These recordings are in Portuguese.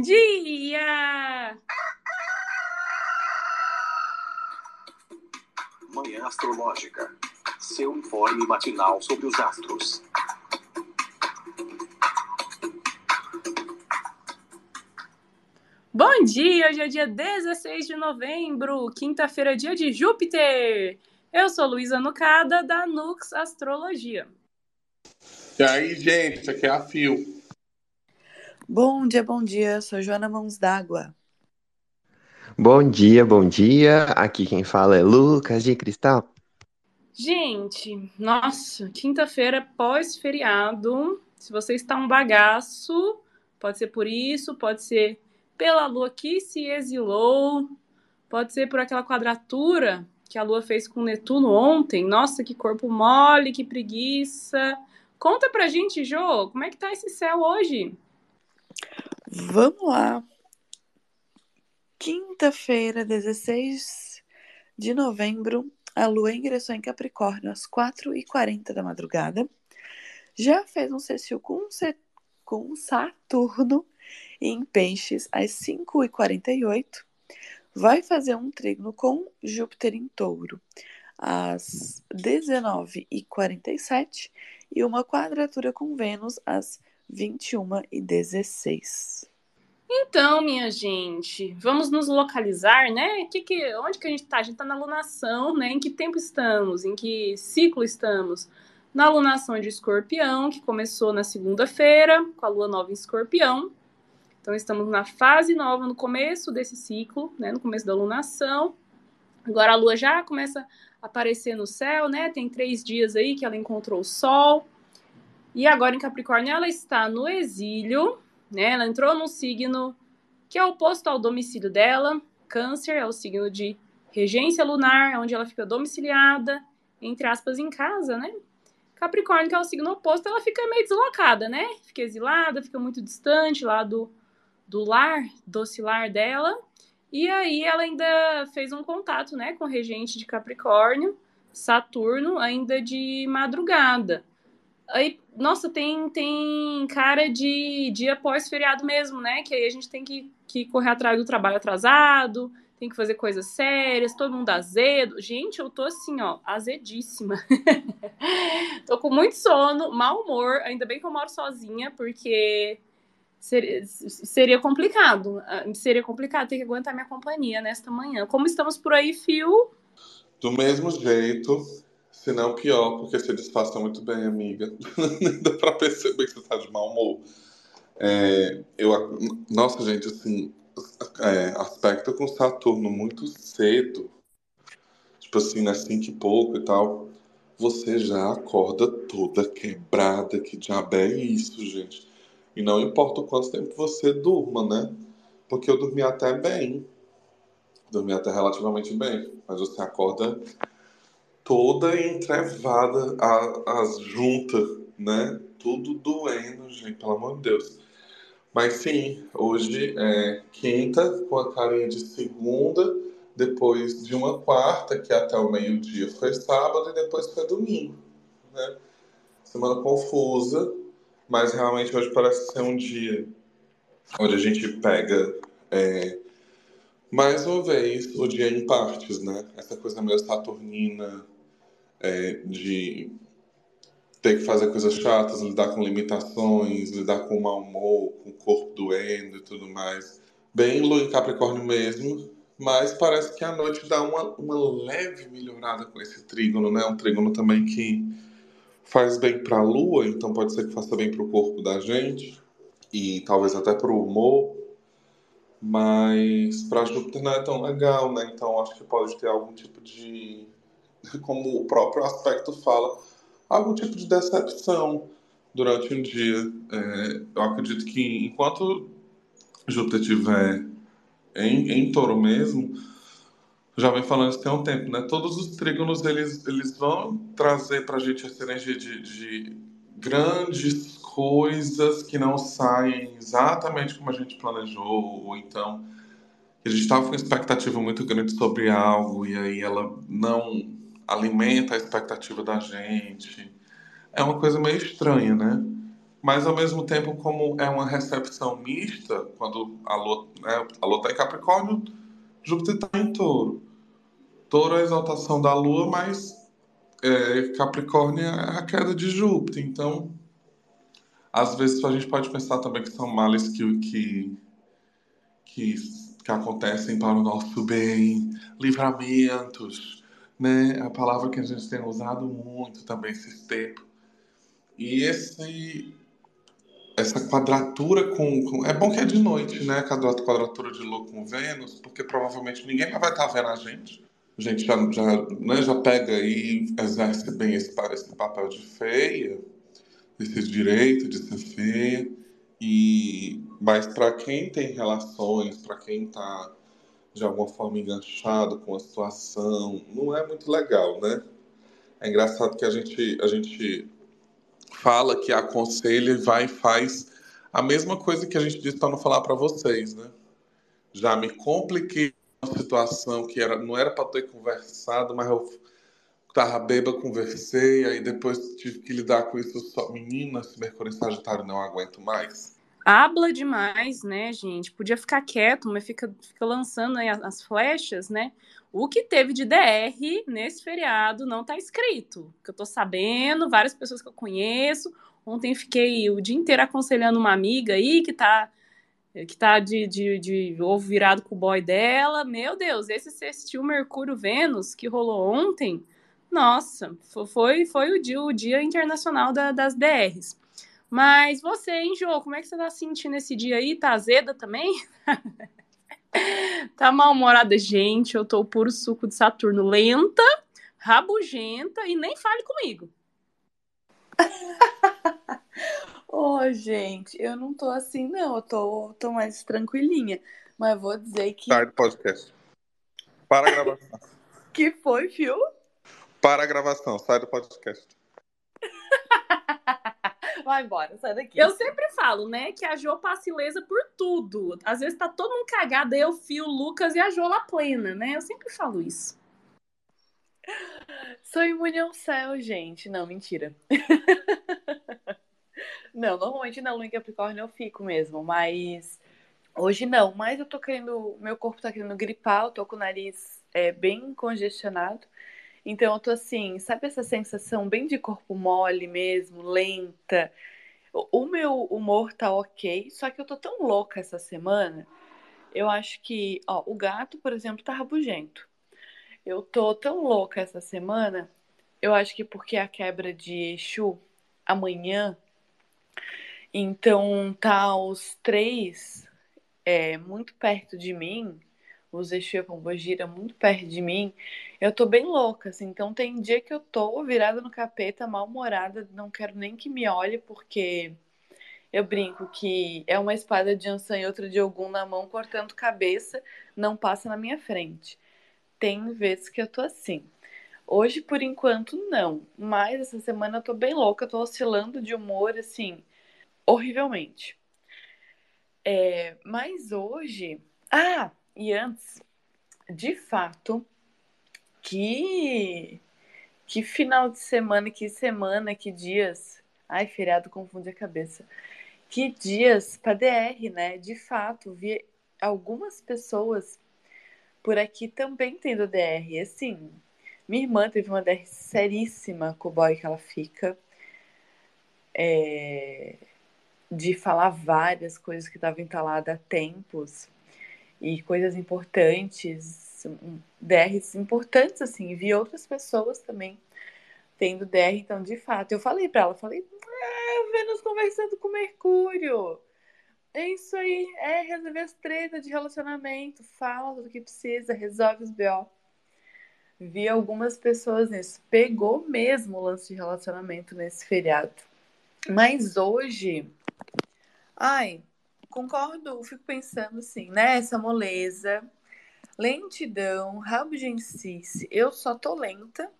Bom dia! Manhã Astrológica. Seu informe matinal sobre os astros. Bom dia! Hoje é dia 16 de novembro, quinta-feira, dia de Júpiter. Eu sou Luísa Nucada, da Nux Astrologia. E aí, gente, isso aqui é a Fio. Bom dia, bom dia. Sou Joana Mãos d'Água. Bom dia, bom dia. Aqui quem fala é Lucas de Cristal. Gente, nossa, quinta-feira pós-feriado. Se você está um bagaço, pode ser por isso, pode ser pela lua que se exilou, pode ser por aquela quadratura que a lua fez com Netuno ontem. Nossa, que corpo mole, que preguiça. Conta pra gente, Jô, como é que tá esse céu hoje? Vamos lá. Quinta-feira, 16 de novembro, a lua ingressou em Capricórnio às 4h40 da madrugada. Já fez um sextil com, com Saturno em Peixes às 5h48. Vai fazer um trígono com Júpiter em Touro às 19h47 e uma quadratura com Vênus às 21 e 16. Então, minha gente, vamos nos localizar, né? Que que, onde que a gente está? A gente está na lunação, né? Em que tempo estamos? Em que ciclo estamos? Na lunação de escorpião, que começou na segunda-feira, com a lua nova em escorpião. Então, estamos na fase nova, no começo desse ciclo, né? No começo da lunação. Agora a lua já começa a aparecer no céu, né? Tem três dias aí que ela encontrou o sol. E agora em Capricórnio ela está no exílio, né? Ela entrou num signo que é oposto ao domicílio dela. Câncer é o signo de regência lunar, onde ela fica domiciliada, entre aspas, em casa, né? Capricórnio, que é o signo oposto, ela fica meio deslocada, né? Fica exilada, fica muito distante lá do, do lar, doce lar dela. E aí ela ainda fez um contato, né, com o regente de Capricórnio, Saturno, ainda de madrugada. Aí, nossa, tem, tem cara de dia pós-feriado mesmo, né? Que aí a gente tem que, que correr atrás do trabalho atrasado, tem que fazer coisas sérias, todo mundo azedo. Gente, eu tô assim, ó, azedíssima. tô com muito sono, mau humor, ainda bem que eu moro sozinha, porque seria, seria complicado. Ah, seria complicado ter que aguentar minha companhia nesta manhã. Como estamos por aí, Fio? Do mesmo jeito, se não, pior, porque você disfarça muito bem, amiga. Dá pra perceber que você tá de mau humor. É, eu, nossa, gente, assim, é, aspecto com Saturno muito cedo, tipo assim, nas cinco e pouco e tal, você já acorda toda quebrada, que diabo é isso, gente? E não importa o quanto tempo você durma, né? Porque eu dormi até bem, dormi até relativamente bem, mas você acorda toda entrevada, as juntas, né? Tudo doendo, gente, pelo amor de Deus. Mas sim, hoje é quinta, com a carinha de segunda, depois de uma quarta, que até o meio-dia foi sábado, e depois foi domingo, né? Semana confusa, mas realmente hoje parece ser um dia onde a gente pega é, mais uma vez o dia em partes, né? Essa coisa meio saturnina, é, de ter que fazer coisas chatas, lidar com limitações, lidar com mau humor, com o corpo doendo e tudo mais. Bem lua em Capricórnio mesmo, mas parece que a noite dá uma, uma leve melhorada com esse trígono, né? Um trígono também que faz bem para a lua, então pode ser que faça bem para o corpo da gente e talvez até para o humor, mas para Júpiter não é tão legal, né? Então acho que pode ter algum tipo de como o próprio aspecto fala, algum tipo de decepção durante um dia. É, eu acredito que enquanto Júpiter estiver em, em touro mesmo, já vem falando isso tem um tempo, né? Todos os trígonos, eles, eles vão trazer para a gente essa energia de, de grandes coisas que não saem exatamente como a gente planejou, ou então a gente estava com uma expectativa muito grande sobre algo e aí ela não alimenta a expectativa da gente. É uma coisa meio estranha, né? mas ao mesmo tempo, como é uma recepção mista, quando a Lua né, a Lua está em Capricórnio, Júpiter está em Touro. Touro é a exaltação da Lua, mas é, Capricórnio é a queda de Júpiter. Então, às vezes a gente pode pensar também que são males que, que, que, que acontecem para o nosso bem, livramentos, né? A palavra que a gente tem usado muito também esses tempos. E esse essa quadratura com, com, É bom que é de noite, né? Quadratura de Lua com Vênus, porque provavelmente ninguém vai estar vendo a gente. A gente já, já, né, já pega e exerce bem esse, esse papel de feia, esse direito de ser feia. E, mas para quem tem relações, para quem está de alguma forma enganchado com a situação, não é muito legal, né? É engraçado que a gente, a gente fala que aconselha, vai e faz a mesma coisa que a gente disse para não falar para vocês, né? Já me compliquei uma situação que era, não era para ter conversado, mas eu tava bêbada, conversei, aí depois tive que lidar com isso só. Menina, esse Mercúrio em Sagitário não aguento mais. Habla demais, né, gente? Podia ficar quieto, mas fica, fica lançando aí as, as flechas, né? O que teve de DR nesse feriado não tá escrito. Que eu tô sabendo, várias pessoas que eu conheço. Ontem fiquei o dia inteiro aconselhando uma amiga aí que tá que tá de, de, de ovo virado com o boy dela. Meu Deus, esse sextil Mercúrio Vênus que rolou ontem, nossa, foi, foi o, dia, o dia internacional da, das DRs. Mas você, hein, Jô, como é que você tá sentindo esse dia aí? Tá azeda também? tá mal-humorada, gente. Eu tô puro suco de Saturno, lenta, rabugenta e nem fale comigo. Ô, oh, gente, eu não tô assim, não. Eu tô, tô mais tranquilinha. Mas vou dizer que. Sai do podcast. Para a gravação. que foi, fio? Para a gravação, sai do podcast. Vai embora, sai daqui. Eu sempre falo, né, que a Jo passa ilesa por tudo. Às vezes tá todo mundo cagado, eu, Fio, Lucas e a Jo lá plena, né? Eu sempre falo isso. Sou imune ao céu, gente. Não, mentira. não, normalmente na lua em Capricórnio eu fico mesmo, mas hoje não. Mas eu tô querendo, meu corpo tá querendo gripar, eu tô com o nariz é, bem congestionado. Então eu tô assim, sabe essa sensação bem de corpo mole mesmo, lenta? O meu humor tá ok, só que eu tô tão louca essa semana. Eu acho que, ó, o gato, por exemplo, tá rabugento. Eu tô tão louca essa semana, eu acho que porque a quebra de Exu amanhã, então tá os três é, muito perto de mim, os Exu e Pombogira muito perto de mim, eu tô bem louca, assim. Então tem dia que eu tô virada no capeta, mal-humorada, não quero nem que me olhe, porque eu brinco que é uma espada de Ansan e outra de Ogum na mão, cortando cabeça, não passa na minha frente. Tem vezes que eu tô assim. Hoje, por enquanto, não. Mas essa semana eu tô bem louca, tô oscilando de humor, assim, horrivelmente. É, mas hoje. Ah, e antes, de fato, que que final de semana, que semana, que dias. Ai, feriado confunde a cabeça. Que dias para DR, né? De fato, vi algumas pessoas por aqui também tendo DR. Assim, minha irmã teve uma DR seríssima com o boy que ela fica. É, de falar várias coisas que estavam entaladas há tempos e coisas importantes, DRs importantes, assim, vi outras pessoas também tendo DR, então, de fato, eu falei para ela, falei, ah, Vênus conversando com Mercúrio, é isso aí, é resolver as tretas de relacionamento, fala do que precisa, resolve os BO. Vi algumas pessoas nisso, pegou mesmo o lance de relacionamento nesse feriado. Mas hoje, ai, concordo, fico pensando assim, né? Essa moleza, lentidão, rabugencice. Eu só tô lenta.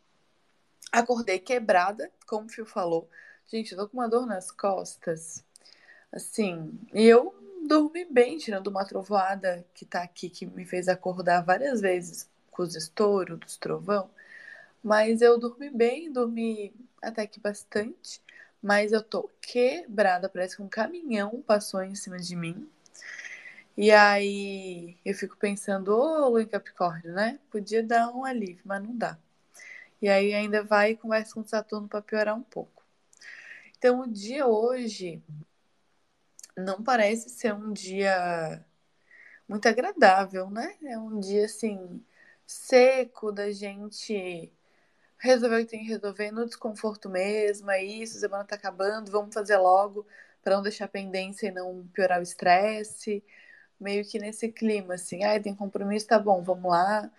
Acordei quebrada, como o Fio falou. Gente, eu tô com uma dor nas costas. Assim, eu dormi bem, tirando uma trovoada que tá aqui, que me fez acordar várias vezes com os estouros dos trovão. Mas eu dormi bem, dormi até que bastante. Mas eu tô quebrada, parece que um caminhão passou em cima de mim. E aí eu fico pensando, ô Lua em Capricórnio, né? Podia dar um alívio, mas não dá. E aí ainda vai e conversa com Saturno para piorar um pouco. Então o dia hoje não parece ser um dia muito agradável, né? É um dia assim seco da gente resolver o que tem que resolver no desconforto mesmo, é isso, a semana tá acabando, vamos fazer logo para não deixar pendência e não piorar o estresse meio que nesse clima, assim, ah, tem compromisso, tá bom, vamos lá.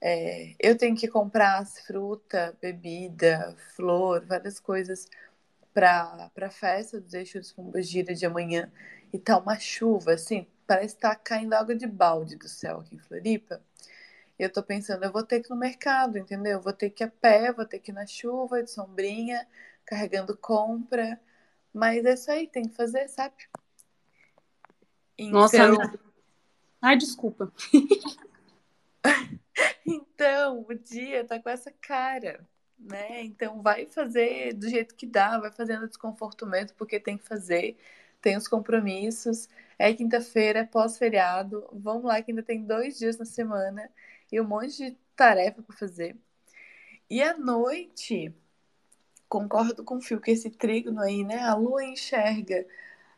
É, eu tenho que comprar fruta, bebida, flor, várias coisas para a festa dos eixos Pombagira de amanhã. E tá uma chuva, assim, parece estar tá caindo água de balde do céu aqui em Floripa. Eu tô pensando, eu vou ter que ir no mercado, entendeu? Eu vou ter que ir a pé, vou ter que ir na chuva, de sombrinha, carregando compra. Mas é isso aí, tem que fazer, sabe? Então... Nossa, ai, desculpa. então, o dia tá com essa cara, né? Então, vai fazer do jeito que dá, vai fazendo desconforto mesmo, porque tem que fazer, tem os compromissos. É quinta-feira, é pós-feriado. Vamos lá, que ainda tem dois dias na semana e um monte de tarefa para fazer. E à noite, concordo com o Fio que esse trígono aí, né? A lua enxerga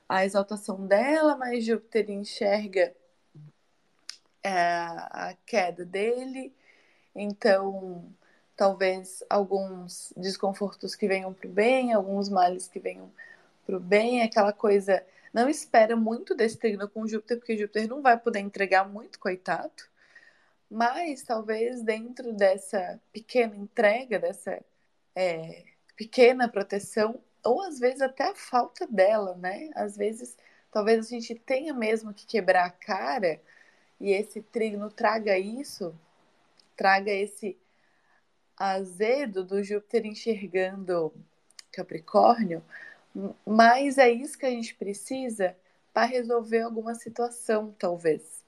a exaltação dela, mas Júpiter enxerga é, a queda dele. Então, talvez alguns desconfortos que venham para o bem, alguns males que venham para o bem, aquela coisa. Não espera muito desse trígono com Júpiter, porque Júpiter não vai poder entregar muito, coitado. Mas talvez dentro dessa pequena entrega, dessa é, pequena proteção, ou às vezes até a falta dela, né? Às vezes, talvez a gente tenha mesmo que quebrar a cara e esse trigno traga isso, traga esse azedo do Júpiter enxergando Capricórnio, mas é isso que a gente precisa para resolver alguma situação, talvez.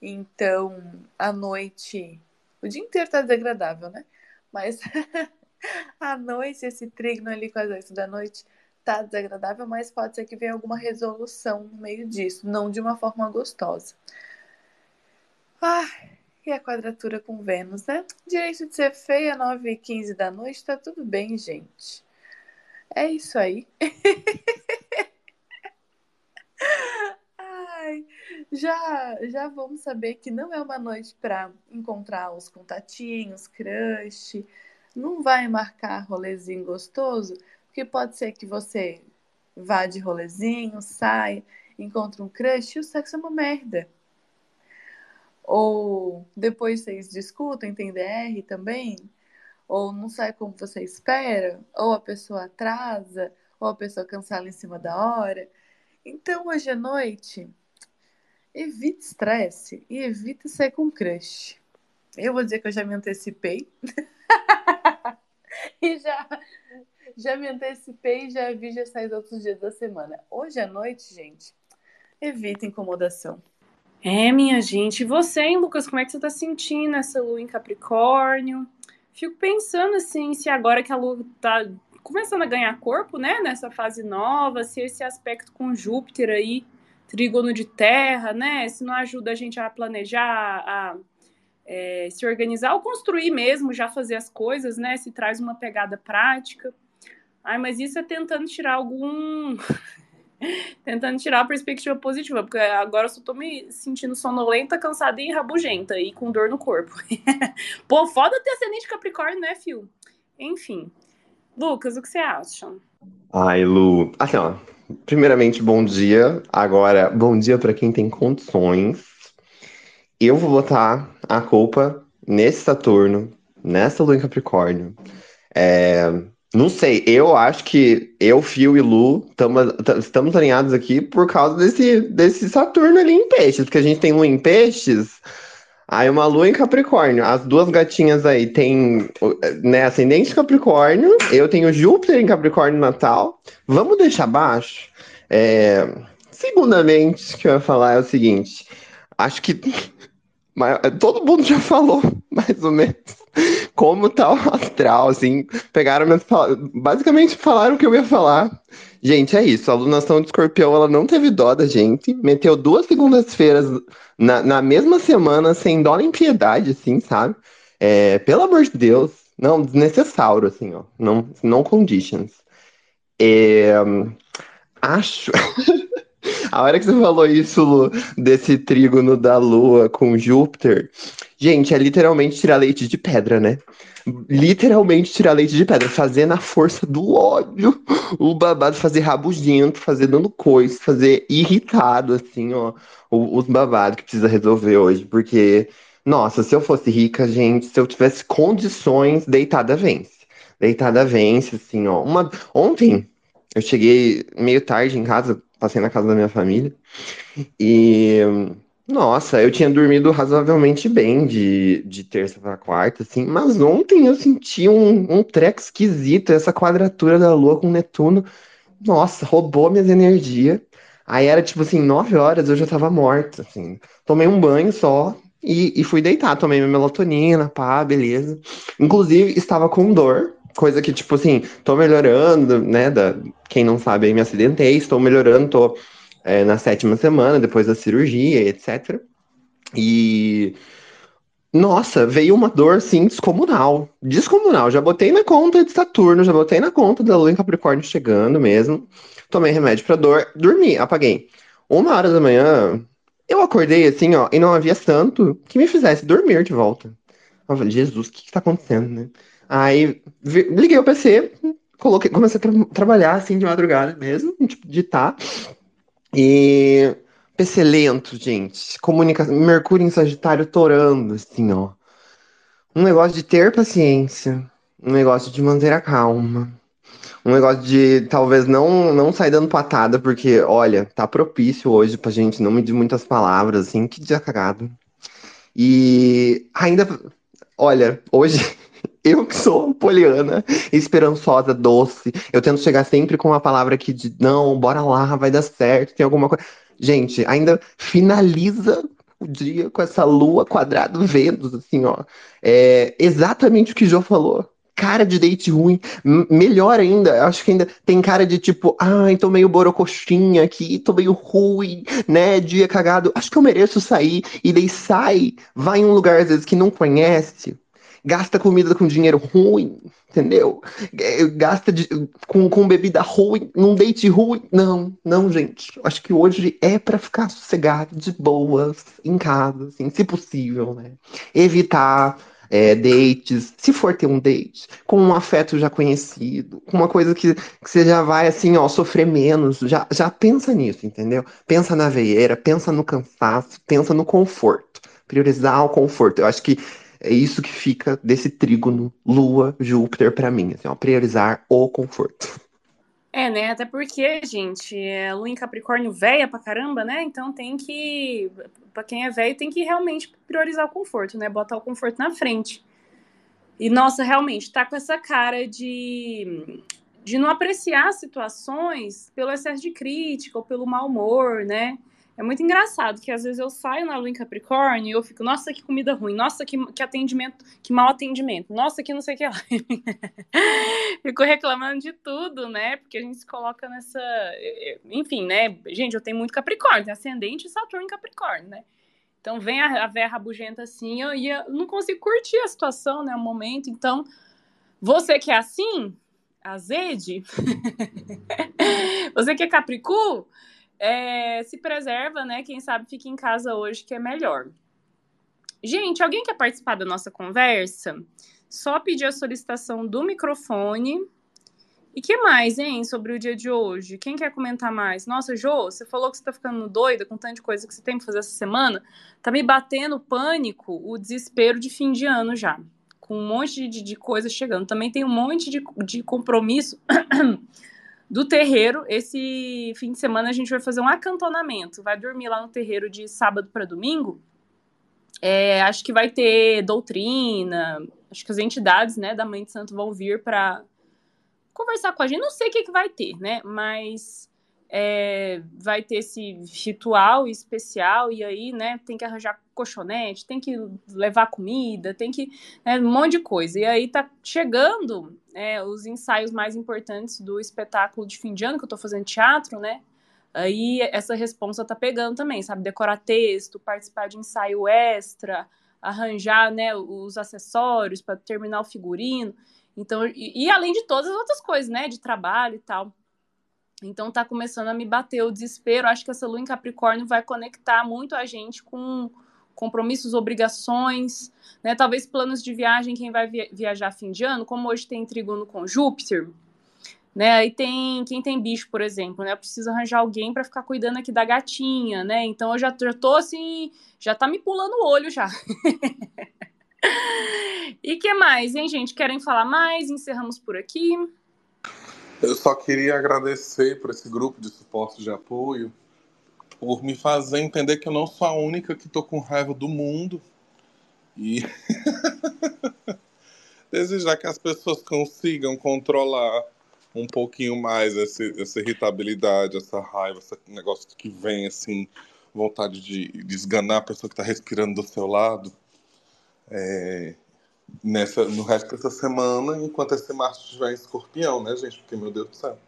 Então, à noite, o dia inteiro tá desagradável, né? Mas à noite, esse trígono ali com as oito da noite tá desagradável, mas pode ser que venha alguma resolução no meio disso, não de uma forma gostosa. Ah, e a quadratura com Vênus, né? Direito de ser feia, 9 e 15 da noite, tá tudo bem, gente. É isso aí. Ai, já, já vamos saber que não é uma noite para encontrar os contatinhos, crush, não vai marcar rolezinho gostoso, porque pode ser que você vá de rolezinho, sai, encontre um crush e o sexo é uma merda. Ou depois vocês discutem, tem DR também, ou não sai como você espera, ou a pessoa atrasa, ou a pessoa cancela em cima da hora. Então, hoje à noite, evite estresse e evite sair com crush. Eu vou dizer que eu já me antecipei. e já, já me antecipei e já vi já sair outros dias da semana. Hoje à noite, gente, evita incomodação. É, minha gente. E você, hein, Lucas, como é que você tá sentindo essa lua em Capricórnio? Fico pensando assim, se agora que a lua tá começando a ganhar corpo, né, nessa fase nova, se esse aspecto com Júpiter aí, trígono de terra, né, se não ajuda a gente a planejar, a é, se organizar ou construir mesmo, já fazer as coisas, né? Se traz uma pegada prática. Ai, mas isso é tentando tirar algum. tentando tirar a perspectiva positiva, porque agora eu só tô me sentindo sonolenta, cansada e rabugenta e com dor no corpo. Pô, foda ter ascendente Capricórnio, né, Fio? Enfim. Lucas, o que você acha? Ai, Lu. Assim, ó. Primeiramente, bom dia. Agora, bom dia para quem tem condições eu vou botar a culpa nesse Saturno, nessa lua em Capricórnio. É, não sei, eu acho que eu, Fio e Lu tamo, estamos alinhados aqui por causa desse, desse Saturno ali em peixes, porque a gente tem lua em peixes, aí uma lua em Capricórnio. As duas gatinhas aí têm né, ascendente Capricórnio, eu tenho Júpiter em Capricórnio natal. Vamos deixar baixo? É, segundamente, que eu ia falar é o seguinte: acho que todo mundo já falou, mais ou menos, como tá o astral, assim. Pegaram minhas Basicamente falaram o que eu ia falar. Gente, é isso. A alunação de escorpião, ela não teve dó da gente. Meteu duas segundas-feiras na, na mesma semana, sem dó nem piedade, assim, sabe? É, pelo amor de Deus. Não, desnecessário, assim, ó. Não, não conditions. É, acho. A hora que você falou isso, Lu, desse trígono da Lua com Júpiter, gente, é literalmente tirar leite de pedra, né? Literalmente tirar leite de pedra, fazer na força do ódio o babado, fazer rabugento, fazer dando coisa, fazer irritado, assim, ó, os babados que precisa resolver hoje, porque, nossa, se eu fosse rica, gente, se eu tivesse condições, deitada vence. Deitada vence, assim, ó. Uma... Ontem, eu cheguei meio tarde em casa, passei na casa da minha família. E, nossa, eu tinha dormido razoavelmente bem de, de terça para quarta, assim, mas ontem eu senti um, um treco esquisito, essa quadratura da Lua com Netuno. Nossa, roubou minhas energias. Aí era tipo assim, nove horas eu já tava morta, assim. Tomei um banho só e, e fui deitar. Tomei minha melatonina, pá, beleza. Inclusive, estava com dor, coisa que, tipo assim, tô melhorando, né? Da, quem não sabe aí, me acidentei, estou melhorando, tô é, na sétima semana, depois da cirurgia, etc. E. Nossa, veio uma dor, assim, descomunal. Descomunal. Já botei na conta de Saturno, já botei na conta da Lua em Capricórnio chegando mesmo. Tomei remédio pra dor, dormi, apaguei. Uma hora da manhã, eu acordei assim, ó, e não havia santo que me fizesse dormir de volta. Eu falei, Jesus, o que, que tá acontecendo, né? Aí liguei o PC, coloquei, comecei a tra trabalhar assim de madrugada mesmo, tipo, digitar. E PC lento, gente. Comunicação, Mercúrio em Sagitário torando, assim, ó. Um negócio de ter paciência, um negócio de manter a calma. Um negócio de talvez não, não sair dando patada, porque, olha, tá propício hoje pra gente não medir muitas palavras, assim, que dia cagado. E ainda, olha, hoje Eu que sou poliana, esperançosa, doce. Eu tento chegar sempre com uma palavra que de não, bora lá, vai dar certo, tem alguma coisa. Gente, ainda finaliza o dia com essa lua quadrado Vênus, assim, ó. É exatamente o que o Jô falou. Cara de date ruim. M melhor ainda, acho que ainda tem cara de tipo, ai, tô meio borocoxinha aqui, tô meio ruim, né? Dia cagado. Acho que eu mereço sair. E daí sai, vai em um lugar às vezes que não conhece gasta comida com dinheiro ruim, entendeu? É, gasta de, com, com bebida ruim, num date ruim. Não, não, gente. Acho que hoje é para ficar sossegado, de boas, em casa, assim, se possível, né? Evitar é, dates, se for ter um date, com um afeto já conhecido, com uma coisa que, que você já vai assim, ó, sofrer menos, já, já pensa nisso, entendeu? Pensa na veieira, pensa no cansaço, pensa no conforto. Priorizar o conforto. Eu acho que é isso que fica desse trígono Lua, Júpiter para mim, assim, ó, priorizar o conforto. É, né? Até porque, gente, é Lua em Capricórnio velha pra caramba, né? Então tem que. Pra quem é velho, tem que realmente priorizar o conforto, né? Botar o conforto na frente. E, nossa, realmente, tá com essa cara de, de não apreciar situações pelo excesso de crítica ou pelo mau humor, né? É muito engraçado que às vezes eu saio na lua em Capricórnio e eu fico, nossa, que comida ruim, nossa, que, que atendimento, que mau atendimento, nossa, que não sei o que lá. fico reclamando de tudo, né? Porque a gente se coloca nessa. Enfim, né? Gente, eu tenho muito Capricórnio, ascendente e Saturno em Capricórnio, né? Então vem a, a véia rabugenta assim, eu, ia, eu não consigo curtir a situação, né? O momento. Então, você que é assim, azede, você que é Capricu é, se preserva, né? Quem sabe fica em casa hoje, que é melhor. Gente, alguém quer participar da nossa conversa? Só pedir a solicitação do microfone. E que mais, hein, sobre o dia de hoje? Quem quer comentar mais? Nossa, Jô, você falou que você tá ficando doida com tanta coisa que você tem que fazer essa semana. Tá me batendo pânico, o desespero de fim de ano já. Com um monte de, de coisa chegando. Também tem um monte de, de compromisso do terreiro. Esse fim de semana a gente vai fazer um acantonamento. Vai dormir lá no terreiro de sábado para domingo. É, acho que vai ter doutrina. Acho que as entidades né, da Mãe de Santo vão vir para conversar com a gente. Não sei o que, que vai ter, né? Mas é, vai ter esse ritual especial e aí, né, tem que arranjar colchonete, tem que levar comida, tem que né, um monte de coisa. E aí tá chegando é, os ensaios mais importantes do espetáculo de fim de ano que eu tô fazendo teatro, né? Aí essa responsa tá pegando também, sabe? Decorar texto, participar de ensaio extra, arranjar, né, os acessórios para terminar o figurino. Então, e, e além de todas as outras coisas, né, de trabalho e tal. Então tá começando a me bater o desespero. Acho que essa lua em Capricórnio vai conectar muito a gente com compromissos, obrigações, né? Talvez planos de viagem, quem vai viajar fim de ano, como hoje tem trigono com Júpiter, né? Aí tem quem tem bicho, por exemplo, né? Eu preciso arranjar alguém para ficar cuidando aqui da gatinha, né? Então eu já, já tô assim, já tá me pulando o olho já. e que mais, hein, gente? Querem falar mais? Encerramos por aqui. Eu só queria agradecer por esse grupo de suporte de apoio, por me fazer entender que eu não sou a única que tô com raiva do mundo. E desejar que as pessoas consigam controlar um pouquinho mais essa, essa irritabilidade, essa raiva, esse negócio que vem assim, vontade de, de esganar a pessoa que está respirando do seu lado. É, nessa, no resto dessa semana, enquanto esse Marte estiver em escorpião, né, gente? Porque, meu Deus do céu.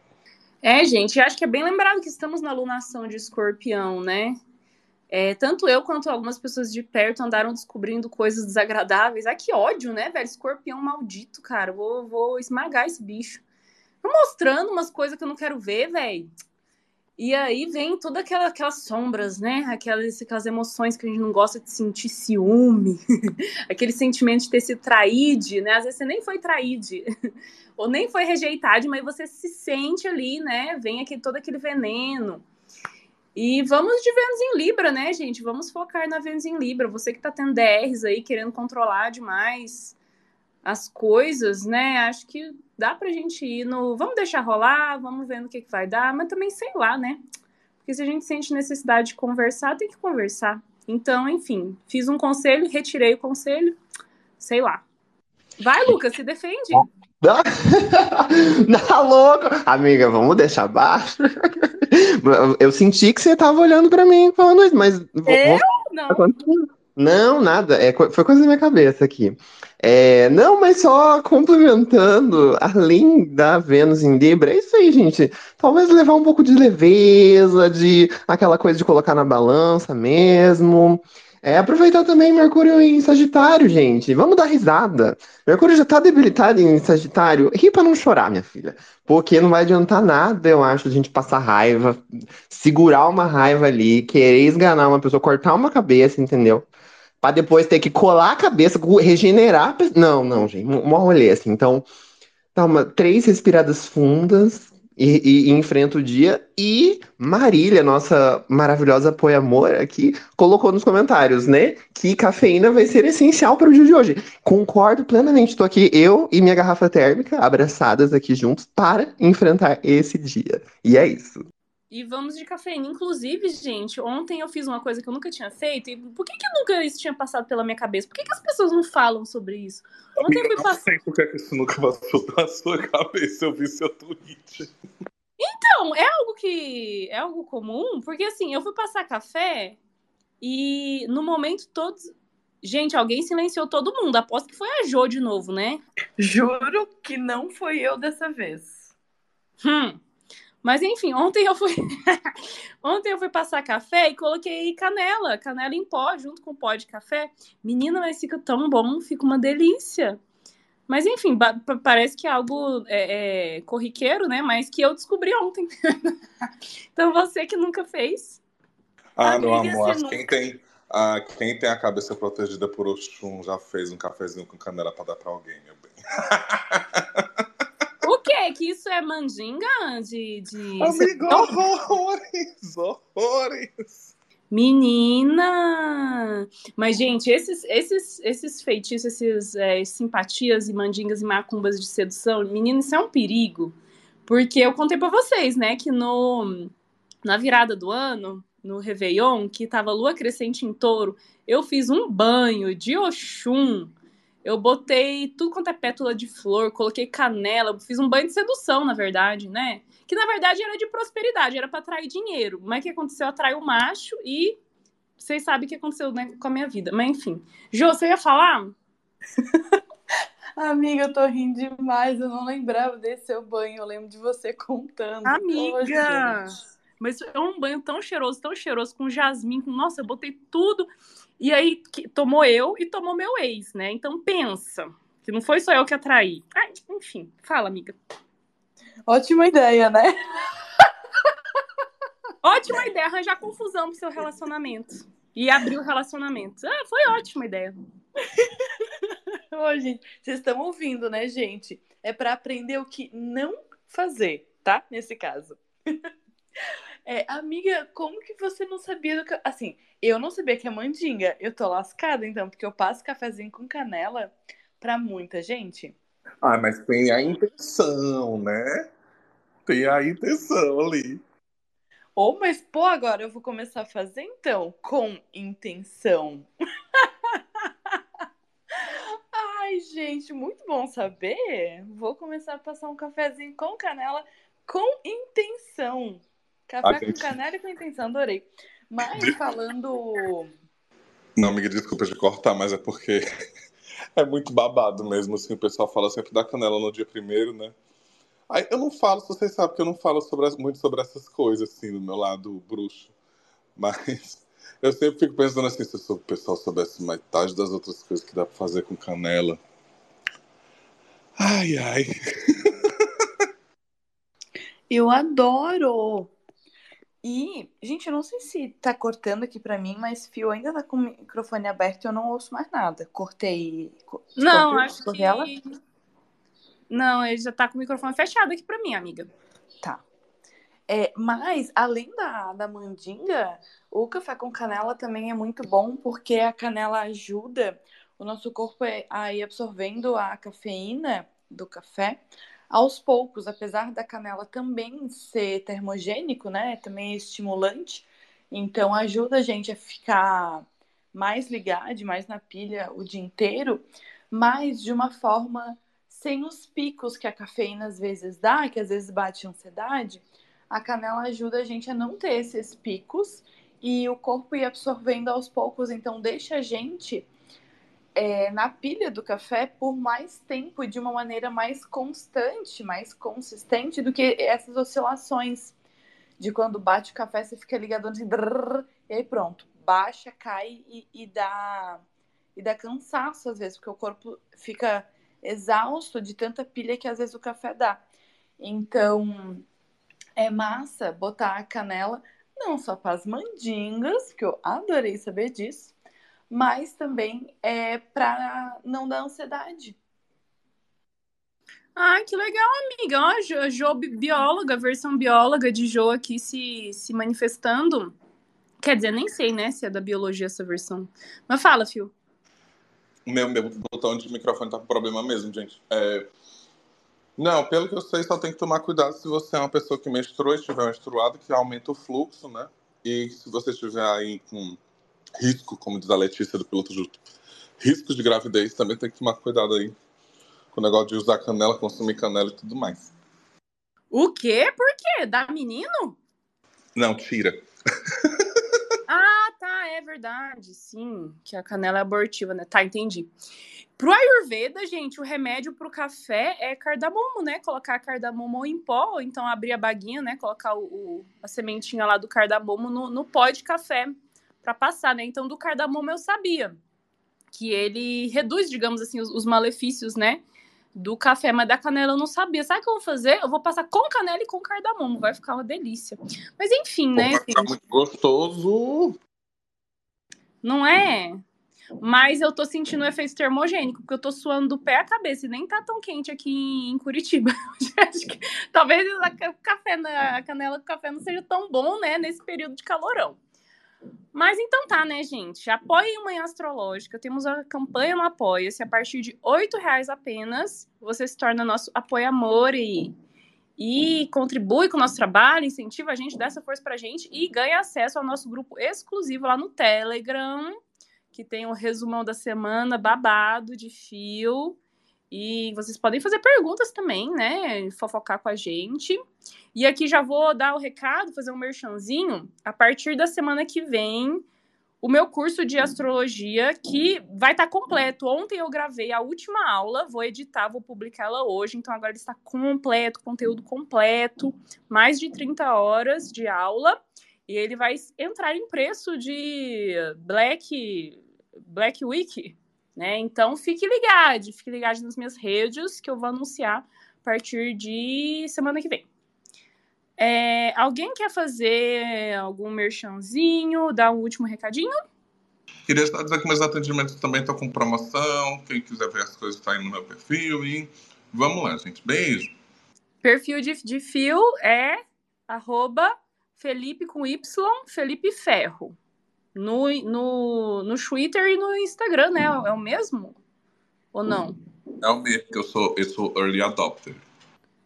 É, gente, acho que é bem lembrado que estamos na lunação de escorpião, né? É, tanto eu quanto algumas pessoas de perto andaram descobrindo coisas desagradáveis. Ah, que ódio, né, velho? Escorpião maldito, cara. Vou, vou esmagar esse bicho. Mostrando umas coisas que eu não quero ver, velho. E aí vem todas aquela, aquelas sombras, né? Aquelas, aquelas emoções que a gente não gosta de sentir ciúme, aquele sentimento de ter sido traído, né? Às vezes você nem foi traído, ou nem foi rejeitado, mas você se sente ali, né? Vem aqui todo aquele veneno. E vamos de Vênus em Libra, né, gente? Vamos focar na Vênus em Libra. Você que tá tendo DRs aí, querendo controlar demais as coisas, né? Acho que dá pra gente ir no. Vamos deixar rolar, vamos ver no que, que vai dar, mas também sei lá, né? Porque se a gente sente necessidade de conversar, tem que conversar. Então, enfim, fiz um conselho, retirei o conselho, sei lá. Vai, Lucas, se defende. Tá louco? Amiga, vamos deixar baixo. Eu senti que você tava olhando para mim falando isso, mas. Eu? Não. Não, nada. É, foi coisa da minha cabeça aqui. É, não, mas só complementando, além da Vênus em Libra, é isso aí, gente. Talvez levar um pouco de leveza, de aquela coisa de colocar na balança mesmo. É, aproveitar também Mercúrio em Sagitário, gente. Vamos dar risada. Mercúrio já tá debilitado em Sagitário. Ri pra não chorar, minha filha. Porque não vai adiantar nada, eu acho, a gente passar raiva, segurar uma raiva ali, querer esganar uma pessoa, cortar uma cabeça, entendeu? Pra depois ter que colar a cabeça, regenerar. Não, não, gente. Um rolê assim. Então, toma três respiradas fundas e, e, e, enfrenta o dia. E Marília, nossa maravilhosa apoia-amor aqui, colocou nos comentários, né? Que cafeína vai ser essencial para o dia de hoje. Concordo plenamente. Estou aqui, eu e minha garrafa térmica, abraçadas aqui juntos, para enfrentar esse dia. E é isso. E vamos de cafeína. Inclusive, gente, ontem eu fiz uma coisa que eu nunca tinha feito. E por que, que nunca isso tinha passado pela minha cabeça? Por que, que as pessoas não falam sobre isso? Ontem eu, eu. Não sei por que isso nunca passou pela sua cabeça. Eu vi seu tweet. Então, é algo que. É algo comum, porque assim, eu fui passar café e no momento todos. Gente, alguém silenciou todo mundo. Aposto que foi a Jo de novo, né? Juro que não foi eu dessa vez. Hum. Mas enfim, ontem eu fui ontem eu fui passar café e coloquei canela, canela em pó junto com pó de café. Menina, mas fica tão bom, fica uma delícia. Mas enfim, parece que é algo é, é, corriqueiro, né? Mas que eu descobri ontem. então você que nunca fez. Ah, meu amor, quem tem, ah, quem tem a cabeça protegida por Oxum já fez um cafezinho com canela para dar para alguém, meu bem. O quê? Que isso é mandinga de. de... Amigo, horrores! Horrores! Menina! Mas, gente, esses, esses, esses feitiços, esses é, simpatias e mandingas e macumbas de sedução, menina, isso é um perigo. Porque eu contei para vocês, né, que no, na virada do ano, no Réveillon, que tava lua crescente em touro, eu fiz um banho de Oxum Eu botei tudo quanto é pétula de flor, coloquei canela, fiz um banho de sedução, na verdade, né? Que na verdade era de prosperidade, era para atrair dinheiro. Mas o que aconteceu? Atraiu o macho e vocês sabem o que aconteceu né, com a minha vida. Mas enfim. Jô, você ia falar? Amiga, eu tô rindo demais. Eu não lembrava desse seu banho. Eu lembro de você contando. Amiga! Mas é um banho tão cheiroso, tão cheiroso, com jasmim, com. Nossa, eu botei tudo. E aí que, tomou eu e tomou meu ex, né? Então pensa. Que não foi só eu que atraí. Ah, enfim, fala, amiga. Ótima ideia, né? Ótima ideia, arranjar confusão pro seu relacionamento. E abrir o relacionamento. Ah, foi ótima ideia. Ô, gente, vocês estão ouvindo, né, gente? É para aprender o que não fazer, tá? Nesse caso. É, amiga, como que você não sabia do que. Assim, eu não sabia que é mandinga. Eu tô lascada, então, porque eu passo cafezinho com canela pra muita gente. Ah, mas tem a intenção, né? Tem a intenção ali. Ou, oh, mas, pô, agora eu vou começar a fazer então, com intenção. Ai, gente, muito bom saber. Vou começar a passar um cafezinho com canela com intenção. Café com canela e com intenção, adorei. Mas falando. Não, amiga, desculpa de cortar, mas é porque é muito babado mesmo, assim, o pessoal fala sempre da canela no dia primeiro, né? Aí eu não falo, vocês sabem que eu não falo sobre, muito sobre essas coisas, assim, do meu lado bruxo. Mas eu sempre fico pensando assim, se o pessoal soubesse metade das outras coisas que dá pra fazer com canela. Ai, ai. Eu adoro! E, gente, eu não sei se tá cortando aqui pra mim, mas Fio ainda tá com o microfone aberto e eu não ouço mais nada. Cortei. Não, acho que. Ela? Não, ele já tá com o microfone fechado aqui pra mim, amiga. Tá. É, mas, além da, da mandinga, o café com canela também é muito bom, porque a canela ajuda o nosso corpo a ir absorvendo a cafeína do café aos poucos, apesar da canela também ser termogênico, né? Também é estimulante. Então ajuda a gente a ficar mais ligado, mais na pilha o dia inteiro, mas de uma forma sem os picos que a cafeína às vezes dá, que às vezes bate ansiedade. A canela ajuda a gente a não ter esses picos e o corpo ir absorvendo aos poucos, então deixa a gente é, na pilha do café por mais tempo e de uma maneira mais constante, mais consistente do que essas oscilações de quando bate o café, você fica ligado assim, drrr, e aí pronto, baixa, cai e, e, dá e dá cansaço às vezes, porque o corpo fica exausto de tanta pilha que às vezes o café dá. Então, é massa botar a canela não só para as mandingas, que eu adorei saber disso, mas também é para não dar ansiedade. Ai, que legal, amiga. Ó, Jo, jo bióloga, versão bióloga de Jo aqui se, se manifestando. Quer dizer, nem sei, né, se é da biologia essa versão. Mas fala, Fio. Meu, meu botão de microfone tá com problema mesmo, gente. É... Não, pelo que eu sei, só tem que tomar cuidado se você é uma pessoa que menstrua e estiver menstruado, que aumenta o fluxo, né? E se você estiver aí com risco, como diz a Letícia do piloto justo, riscos de gravidez, também tem que tomar cuidado aí com o negócio de usar canela, consumir canela e tudo mais. O quê? Por quê? Dá menino? Não, tira. ah, tá, é verdade, sim, que a canela é abortiva, né? Tá, entendi. Pro Ayurveda, gente, o remédio pro café é cardamomo, né? Colocar cardamomo em pó, então abrir a baguinha, né? Colocar o, o a sementinha lá do cardamomo no, no pó de café para passar, né? Então, do cardamomo eu sabia que ele reduz, digamos assim, os, os, malefícios, né? Do café, mas da canela eu não sabia. Sabe o que eu vou fazer? Eu vou passar com canela e com cardamomo, vai ficar uma delícia. Mas enfim, né? Vai ficar muito gostoso. Não é? Mas eu tô sentindo o efeito termogênico, porque eu tô suando do pé à cabeça e nem tá tão quente aqui em Curitiba. talvez a, café, a canela com café não seja tão bom, né, nesse período de calorão. Mas então tá, né, gente? Apoie a Manhã Astrológica. Temos a campanha no Apoia-se. A partir de R$ reais apenas, você se torna nosso apoia-amor e, e contribui com o nosso trabalho, incentiva a gente, dá essa força pra gente e ganha acesso ao nosso grupo exclusivo lá no Telegram, que tem um resumão da semana babado de fio. E vocês podem fazer perguntas também, né? Fofocar com a gente. E aqui já vou dar o recado, fazer um merchanzinho. A partir da semana que vem, o meu curso de astrologia, que vai estar tá completo. Ontem eu gravei a última aula, vou editar, vou publicá-la hoje. Então agora está completo, conteúdo completo, mais de 30 horas de aula. E ele vai entrar em preço de Black, Black Week, né? Então fique ligado, fique ligado nas minhas redes que eu vou anunciar a partir de semana que vem. É, alguém quer fazer algum merchanzinho, dar um último recadinho? Queria dizer que meus atendimentos também estão com promoção. Quem quiser ver as coisas está aí no meu perfil. E vamos lá, gente. Beijo. Perfil de, de fio é arroba Felipe com Y, Felipe Ferro. No, no, no Twitter e no Instagram, né? É o mesmo? Ou não? É o mesmo, porque eu sou, eu sou early adopter.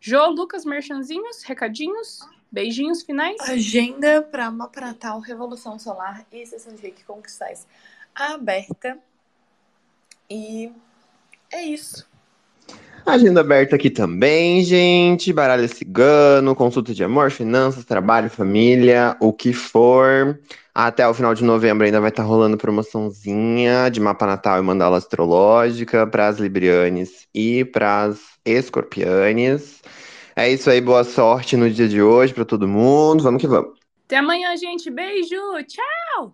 Jô, Lucas, merchanzinhos, recadinhos, beijinhos finais. Agenda para Mapa Natal, Revolução Solar e Sessão de Reiki Conquistais aberta. E é isso. Agenda aberta aqui também, gente. Baralho cigano, consulta de amor, finanças, trabalho, família, o que for. Até o final de novembro ainda vai estar tá rolando promoçãozinha de mapa natal e mandala astrológica para as librianes e para as escorpianes. É isso aí, boa sorte no dia de hoje para todo mundo. Vamos que vamos. Até amanhã, gente. Beijo. Tchau.